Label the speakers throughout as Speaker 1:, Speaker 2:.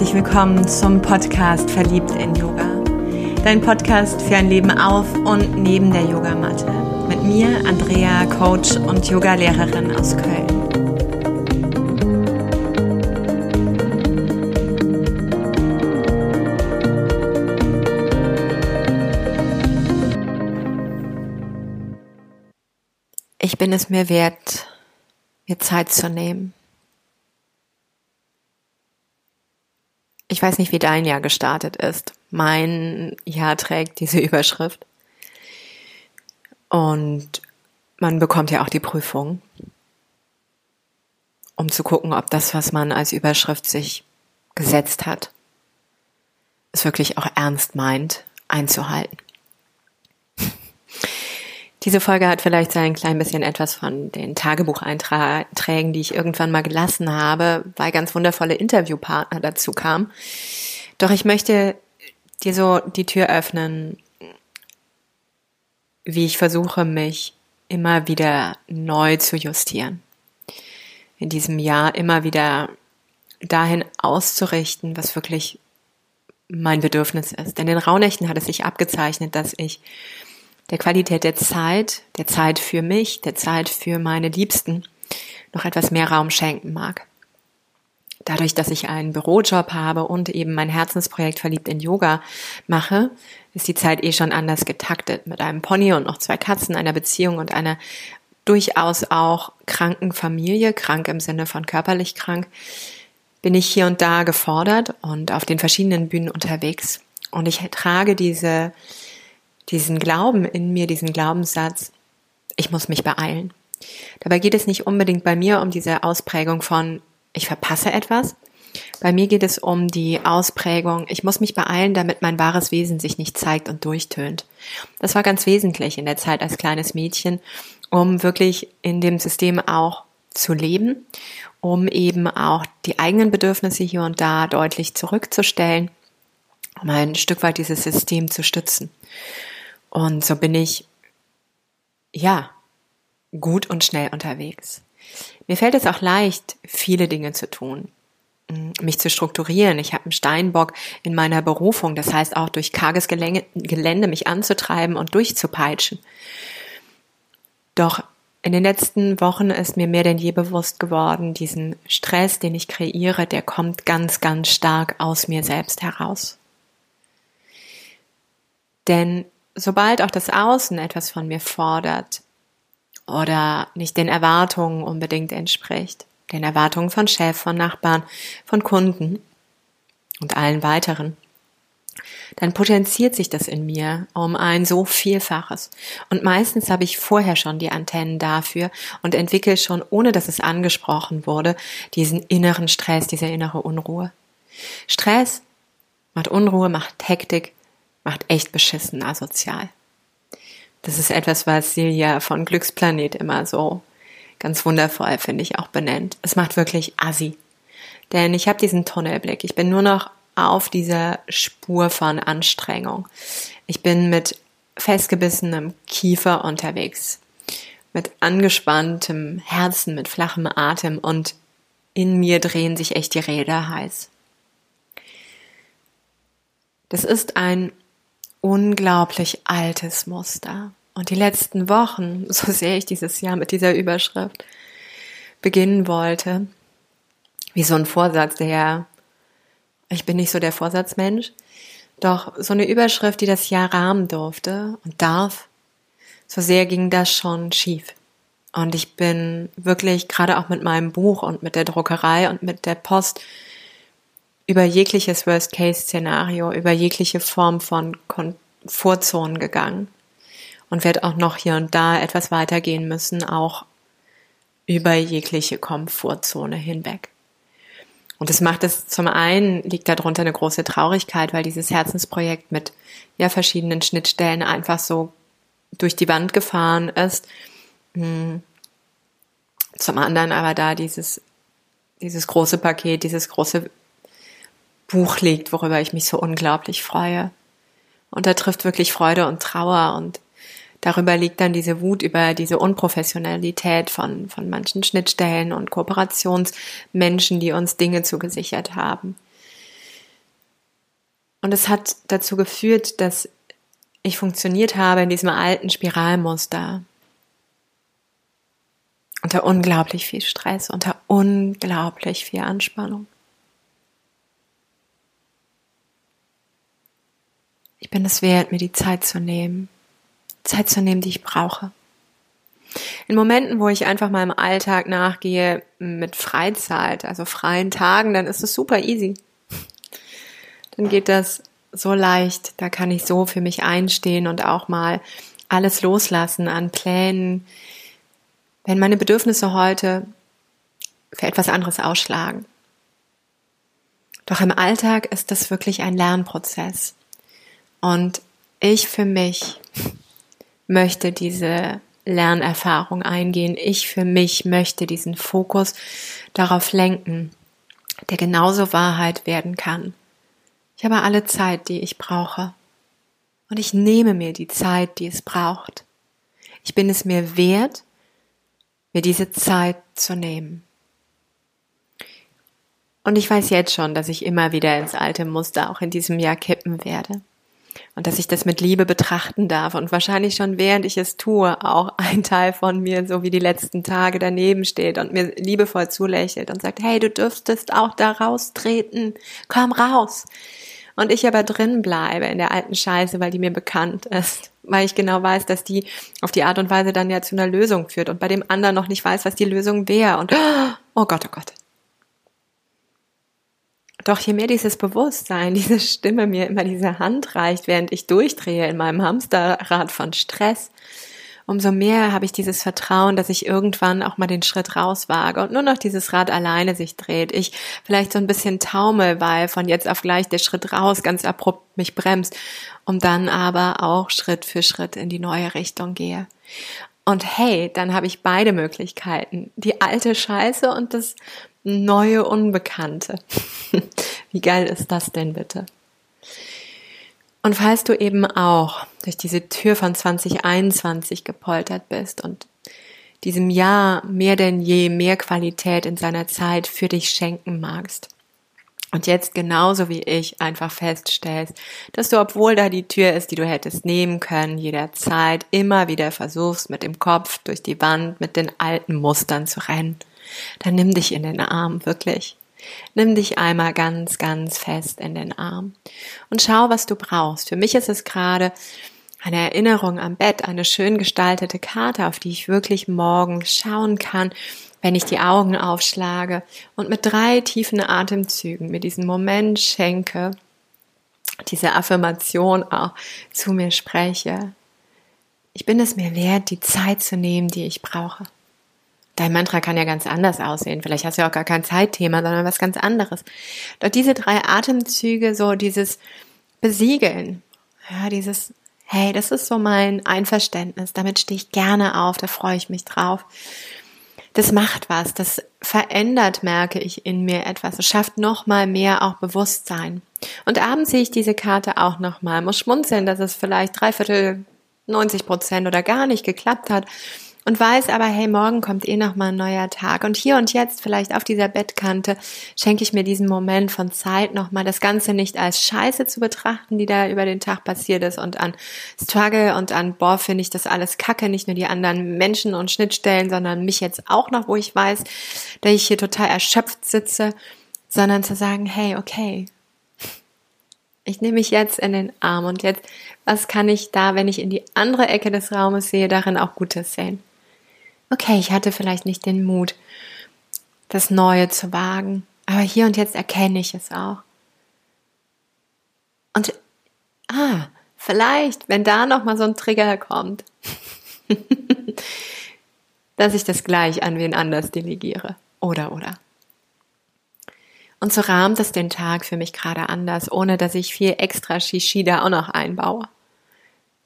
Speaker 1: herzlich willkommen zum Podcast Verliebt in Yoga. Dein Podcast für ein Leben auf und neben der Yogamatte. Mit mir, Andrea, Coach und Yogalehrerin aus Köln. Ich bin es mir wert, mir Zeit zu nehmen Ich weiß nicht, wie dein Jahr gestartet ist. Mein Jahr trägt diese Überschrift. Und man bekommt ja auch die Prüfung, um zu gucken, ob das, was man als Überschrift sich gesetzt hat, es wirklich auch ernst meint, einzuhalten. Diese Folge hat vielleicht ein klein bisschen etwas von den Tagebucheinträgen, die ich irgendwann mal gelassen habe, weil ganz wundervolle Interviewpartner dazu kamen. Doch ich möchte dir so die Tür öffnen, wie ich versuche, mich immer wieder neu zu justieren. In diesem Jahr immer wieder dahin auszurichten, was wirklich mein Bedürfnis ist. Denn in Rauhnächten hat es sich abgezeichnet, dass ich der Qualität der Zeit, der Zeit für mich, der Zeit für meine Liebsten noch etwas mehr Raum schenken mag. Dadurch, dass ich einen Bürojob habe und eben mein Herzensprojekt verliebt in Yoga mache, ist die Zeit eh schon anders getaktet mit einem Pony und noch zwei Katzen, einer Beziehung und einer durchaus auch kranken Familie, krank im Sinne von körperlich krank, bin ich hier und da gefordert und auf den verschiedenen Bühnen unterwegs. Und ich trage diese diesen Glauben in mir, diesen Glaubenssatz, ich muss mich beeilen. Dabei geht es nicht unbedingt bei mir um diese Ausprägung von, ich verpasse etwas. Bei mir geht es um die Ausprägung, ich muss mich beeilen, damit mein wahres Wesen sich nicht zeigt und durchtönt. Das war ganz wesentlich in der Zeit als kleines Mädchen, um wirklich in dem System auch zu leben, um eben auch die eigenen Bedürfnisse hier und da deutlich zurückzustellen, um ein Stück weit dieses System zu stützen. Und so bin ich, ja, gut und schnell unterwegs. Mir fällt es auch leicht, viele Dinge zu tun, mich zu strukturieren. Ich habe einen Steinbock in meiner Berufung, das heißt auch durch karges Gelände mich anzutreiben und durchzupeitschen. Doch in den letzten Wochen ist mir mehr denn je bewusst geworden, diesen Stress, den ich kreiere, der kommt ganz, ganz stark aus mir selbst heraus. Denn sobald auch das Außen etwas von mir fordert oder nicht den Erwartungen unbedingt entspricht, den Erwartungen von Chef, von Nachbarn, von Kunden und allen weiteren, dann potenziert sich das in mir um ein so Vielfaches. Und meistens habe ich vorher schon die Antennen dafür und entwickle schon, ohne dass es angesprochen wurde, diesen inneren Stress, diese innere Unruhe. Stress macht Unruhe, macht Hektik, macht echt beschissen asozial. Das ist etwas, was Silja von Glücksplanet immer so ganz wundervoll, finde ich, auch benennt. Es macht wirklich assi. Denn ich habe diesen Tunnelblick. Ich bin nur noch auf dieser Spur von Anstrengung. Ich bin mit festgebissenem Kiefer unterwegs, mit angespanntem Herzen, mit flachem Atem und in mir drehen sich echt die Räder heiß. Das ist ein unglaublich altes Muster. Und die letzten Wochen, so sehr ich dieses Jahr mit dieser Überschrift beginnen wollte, wie so ein Vorsatz, der, ich bin nicht so der Vorsatzmensch, doch so eine Überschrift, die das Jahr rahmen durfte und darf, so sehr ging das schon schief. Und ich bin wirklich gerade auch mit meinem Buch und mit der Druckerei und mit der Post über jegliches Worst-Case-Szenario, über jegliche Form von Komfortzonen gegangen und werde auch noch hier und da etwas weitergehen müssen, auch über jegliche Komfortzone hinweg. Und das macht es zum einen, liegt darunter eine große Traurigkeit, weil dieses Herzensprojekt mit ja verschiedenen Schnittstellen einfach so durch die Wand gefahren ist. Hm. Zum anderen aber da dieses, dieses große Paket, dieses große Buch liegt, worüber ich mich so unglaublich freue. Und da trifft wirklich Freude und Trauer und darüber liegt dann diese Wut über diese Unprofessionalität von, von manchen Schnittstellen und Kooperationsmenschen, die uns Dinge zugesichert haben. Und es hat dazu geführt, dass ich funktioniert habe in diesem alten Spiralmuster. Unter unglaublich viel Stress, unter unglaublich viel Anspannung. Ich bin es wert, mir die Zeit zu nehmen. Zeit zu nehmen, die ich brauche. In Momenten, wo ich einfach mal im Alltag nachgehe mit Freizeit, also freien Tagen, dann ist es super easy. Dann geht das so leicht, da kann ich so für mich einstehen und auch mal alles loslassen an Plänen, wenn meine Bedürfnisse heute für etwas anderes ausschlagen. Doch im Alltag ist das wirklich ein Lernprozess. Und ich für mich möchte diese Lernerfahrung eingehen. Ich für mich möchte diesen Fokus darauf lenken, der genauso Wahrheit werden kann. Ich habe alle Zeit, die ich brauche. Und ich nehme mir die Zeit, die es braucht. Ich bin es mir wert, mir diese Zeit zu nehmen. Und ich weiß jetzt schon, dass ich immer wieder ins alte Muster auch in diesem Jahr kippen werde und dass ich das mit Liebe betrachten darf. Und wahrscheinlich schon während ich es tue auch ein Teil von mir so wie die letzten Tage daneben steht und mir liebevoll zulächelt und sagt, hey, du dürftest auch da raustreten, komm raus. Und ich aber drin bleibe in der alten Scheiße, weil die mir bekannt ist, weil ich genau weiß, dass die auf die Art und Weise dann ja zu einer Lösung führt und bei dem anderen noch nicht weiß, was die Lösung wäre. Und oh Gott, oh Gott, doch je mehr dieses Bewusstsein, diese Stimme mir immer diese Hand reicht, während ich durchdrehe in meinem Hamsterrad von Stress, umso mehr habe ich dieses Vertrauen, dass ich irgendwann auch mal den Schritt rauswage und nur noch dieses Rad alleine sich dreht. Ich vielleicht so ein bisschen taumel, weil von jetzt auf gleich der Schritt raus ganz abrupt mich bremst, um dann aber auch Schritt für Schritt in die neue Richtung gehe. Und hey, dann habe ich beide Möglichkeiten. Die alte Scheiße und das neue Unbekannte. Wie geil ist das denn bitte? Und falls du eben auch durch diese Tür von 2021 gepoltert bist und diesem Jahr mehr denn je mehr Qualität in seiner Zeit für dich schenken magst, und jetzt genauso wie ich einfach feststellst, dass du, obwohl da die Tür ist, die du hättest nehmen können, jederzeit immer wieder versuchst, mit dem Kopf durch die Wand, mit den alten Mustern zu rennen dann nimm dich in den Arm, wirklich. Nimm dich einmal ganz, ganz fest in den Arm und schau, was du brauchst. Für mich ist es gerade eine Erinnerung am Bett, eine schön gestaltete Karte, auf die ich wirklich morgen schauen kann, wenn ich die Augen aufschlage und mit drei tiefen Atemzügen mir diesen Moment schenke, diese Affirmation auch zu mir spreche. Ich bin es mir wert, die Zeit zu nehmen, die ich brauche. Dein Mantra kann ja ganz anders aussehen. Vielleicht hast du ja auch gar kein Zeitthema, sondern was ganz anderes. Doch diese drei Atemzüge, so dieses Besiegeln, ja, dieses, hey, das ist so mein Einverständnis, damit stehe ich gerne auf, da freue ich mich drauf. Das macht was, das verändert, merke ich in mir etwas. Es schafft nochmal mehr auch Bewusstsein. Und abends sehe ich diese Karte auch nochmal, muss schmunzeln, dass es vielleicht dreiviertel, 90 Prozent oder gar nicht geklappt hat und weiß aber, hey, morgen kommt eh noch mal ein neuer Tag und hier und jetzt vielleicht auf dieser Bettkante schenke ich mir diesen Moment von Zeit noch mal das Ganze nicht als Scheiße zu betrachten, die da über den Tag passiert ist und an Struggle und an boah, finde ich das alles kacke, nicht nur die anderen Menschen und Schnittstellen, sondern mich jetzt auch noch, wo ich weiß, dass ich hier total erschöpft sitze, sondern zu sagen, hey, okay, ich nehme mich jetzt in den Arm und jetzt, was kann ich da, wenn ich in die andere Ecke des Raumes sehe, darin auch Gutes sehen? Okay, ich hatte vielleicht nicht den Mut, das Neue zu wagen, aber hier und jetzt erkenne ich es auch. Und ah, vielleicht, wenn da noch mal so ein Trigger kommt, dass ich das gleich an wen anders delegiere. Oder, oder. Und so rahmt es den Tag für mich gerade anders, ohne dass ich viel extra Shishi da auch noch einbaue.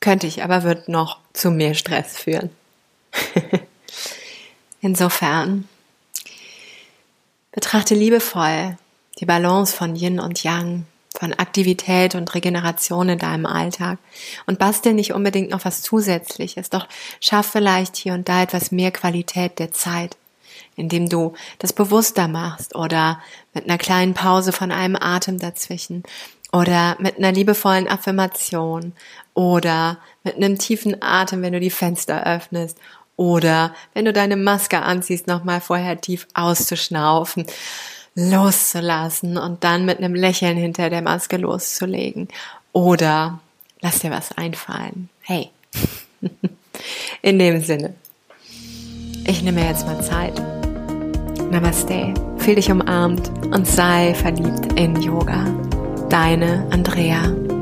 Speaker 1: Könnte ich, aber wird noch zu mehr Stress führen. Insofern betrachte liebevoll die Balance von Yin und Yang, von Aktivität und Regeneration in deinem Alltag und bastel nicht unbedingt noch was Zusätzliches, doch schaff vielleicht hier und da etwas mehr Qualität der Zeit, indem du das bewusster machst oder mit einer kleinen Pause von einem Atem dazwischen oder mit einer liebevollen Affirmation oder mit einem tiefen Atem, wenn du die Fenster öffnest oder wenn du deine Maske anziehst, nochmal vorher tief auszuschnaufen, loszulassen und dann mit einem Lächeln hinter der Maske loszulegen oder lass dir was einfallen. Hey. In dem Sinne. Ich nehme jetzt mal Zeit. Namaste. Fühl dich umarmt und sei verliebt in Yoga. Deine Andrea.